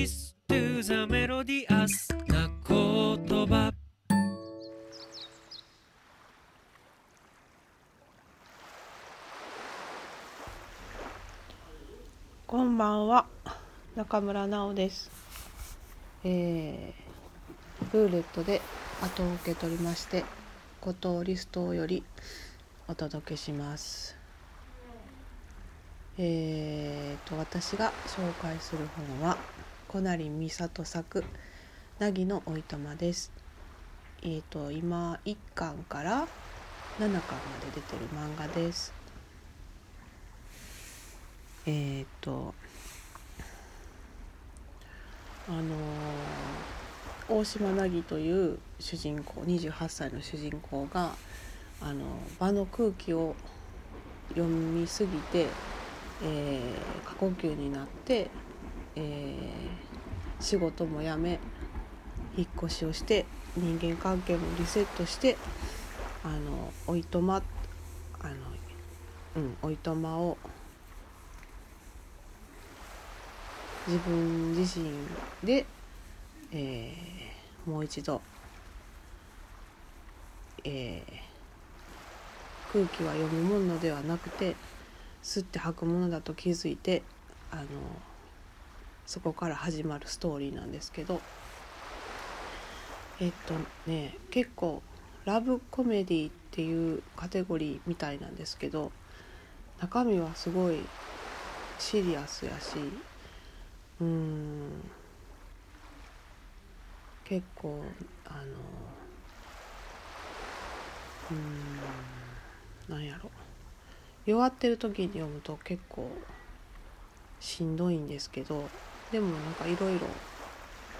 Listen to the melodious な言葉。こんばんは。中村直です。えー、ルーレットで後を受け取りまして五島リストよりお届けします。えーと私が紹介する本は小成美里作「凪のおいとま」です。えーと今1巻から7巻まで出てる漫画です。えっ、とあのー大島凪という主人公28歳の主人公があの場の空気を読みすぎて、えー過呼吸になって、えー仕事も辞め引っ越しをして人間関係もリセットしてあのおいとまあのうんおいとまを自分自身で、えーもう一度、えー空気は読むものではなくて吸って吐くものだと気づいてあのそこから始まるストーリーなんですけどえっとね結構ラブコメディっていうカテゴリーみたいなんですけど中身はすごいシリアスやしうん結構あのうんなんやろ。弱ってる時に読むと結構しんどいんですけどでもなんかいろいろ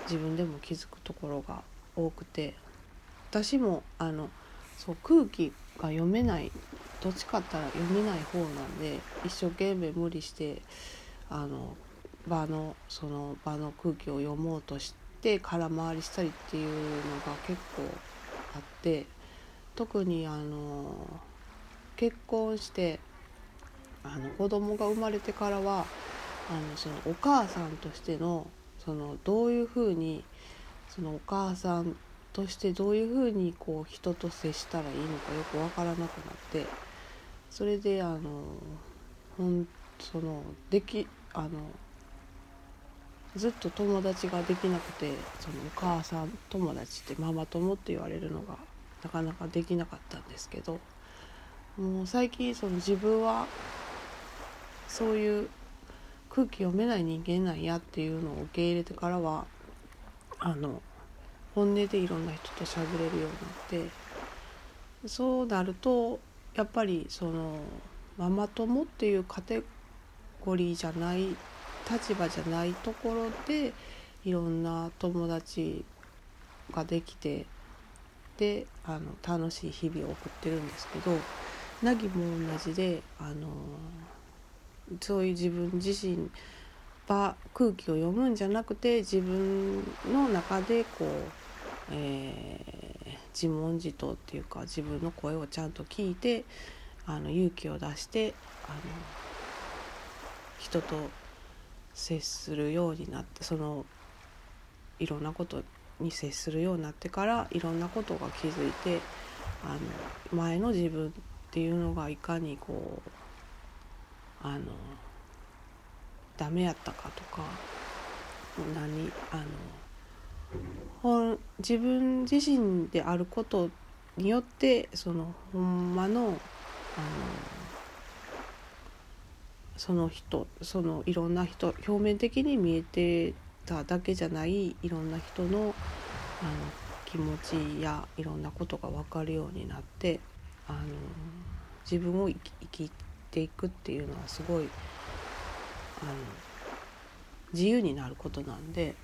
自分でも気づくところが多くて私もあのそう空気が読めないどっちかったら読めない方なんで一生懸命無理してあの場のその場の空気を読もうとして空回りしたりっていうのが結構あって特にあの結婚してあの子供が生まれてからはあのそのお母さんとしてのそのどういうふうにそのお母さんとしてどういうふうにこう人と接したらいいのかよく分からなくなってそれであのほんそのできあのずっと友達ができなくてそのお母さん友達ってママ友って言われるのがなかなかできなかったんですけどもう最近その自分はそういう空気読めない人間なんやっていうのを受け入れてからはあの本音でいろんな人と喋れるようになってそうなるとやっぱりそのママ友っていうカテゴリーじゃない立場じゃないところでいろんな友達ができてであの楽しい日々を送ってるんですけど凪も同じであのそういう自分自身ば空気を読むんじゃなくて自分の中でこう、えー自問自答っていうか自分の声をちゃんと聞いてあの勇気を出してあの人と接するようになってそのいろんなことに接するようになってからいろんなことが気づいてあの前の自分っていうのがいかにこうあのダメやったかとか何あのほん自分自身であることによってそのほんまのあのその人そのいろんな人表面的に見えてただけじゃないいろんな人のあの気持ちやいろんなことが分かるようになってあの自分を生き生きていくっていうのはすごいあの自由になることなんで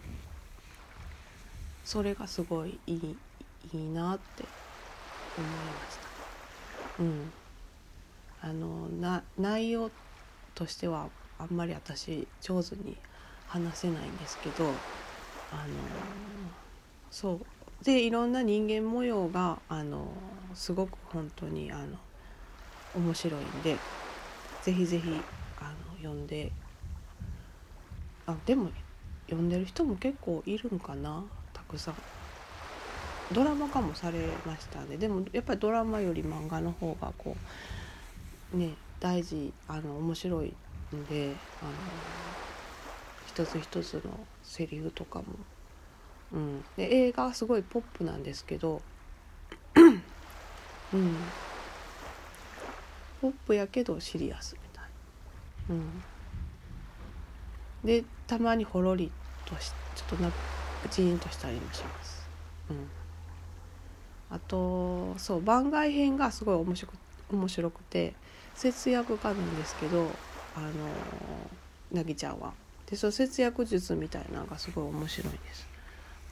それがすごいいいいいなって思いました。うん、あのな内容としてはあんまり私上手に話せないんですけどあのそうでいろんな人間模様があのすごく本当にあの面白いんでぜひぜひあの読んで。あでも読んでる人も結構いるんかなたくさん。ドラマ化もされましたね。でもやっぱりドラマより漫画の方がこうね大事あの面白いんであの一つ一つのセリフとかも、うん、で映画はすごいポップなんですけど、うん、ポップやけどシリアスみたいな。うんでたまにほろりとしちょっとなジーンとしたりもします。うん、あとそう番外編がすごい面白く面白くて節約家なんですけどあのなぎちゃんは。でその節約術みたいなのがすごい面白いです。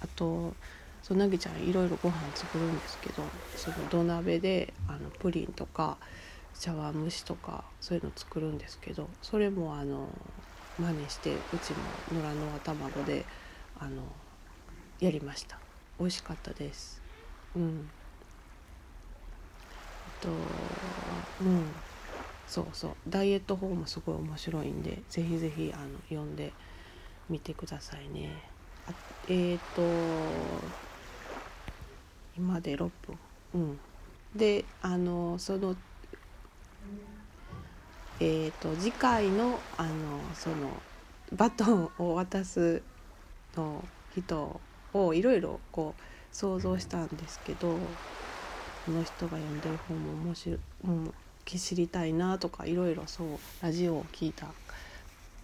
あとそうなぎちゃんいろいろご飯作るんですけどその土鍋であのプリンとか茶碗蒸しとかそういうの作るんですけどそれもあの真似してうちも野良の卵であのやりました。美味しかったです。うん。あとうん。そうそう。ダイエット法もすごい面白いんでぜひぜひあの読んでみてくださいね。あえっ、ー、と今で6分。うん。であのそのえーと、次回のあのそのバトンを渡すの人をいろいろこう想像したんですけどこの人が読んでる本も面白い、うん、知りたいなとかいろいろそうラジオを聞いた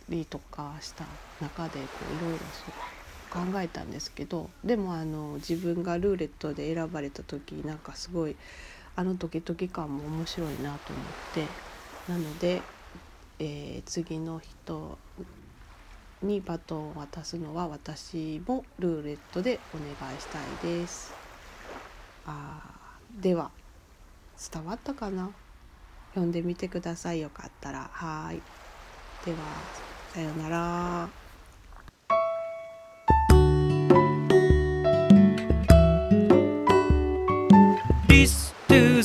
りとかした中でいろいろそう考えたんですけどでもあの自分がルーレットで選ばれた時なんかすごいあのドキドキ感も面白いなと思ってなので、えー、次の人にバトンを渡すのは私もルーレットでお願いしたいです。あでは伝わったかな？読んでみてくださいよかったらはいではさようなら。Listen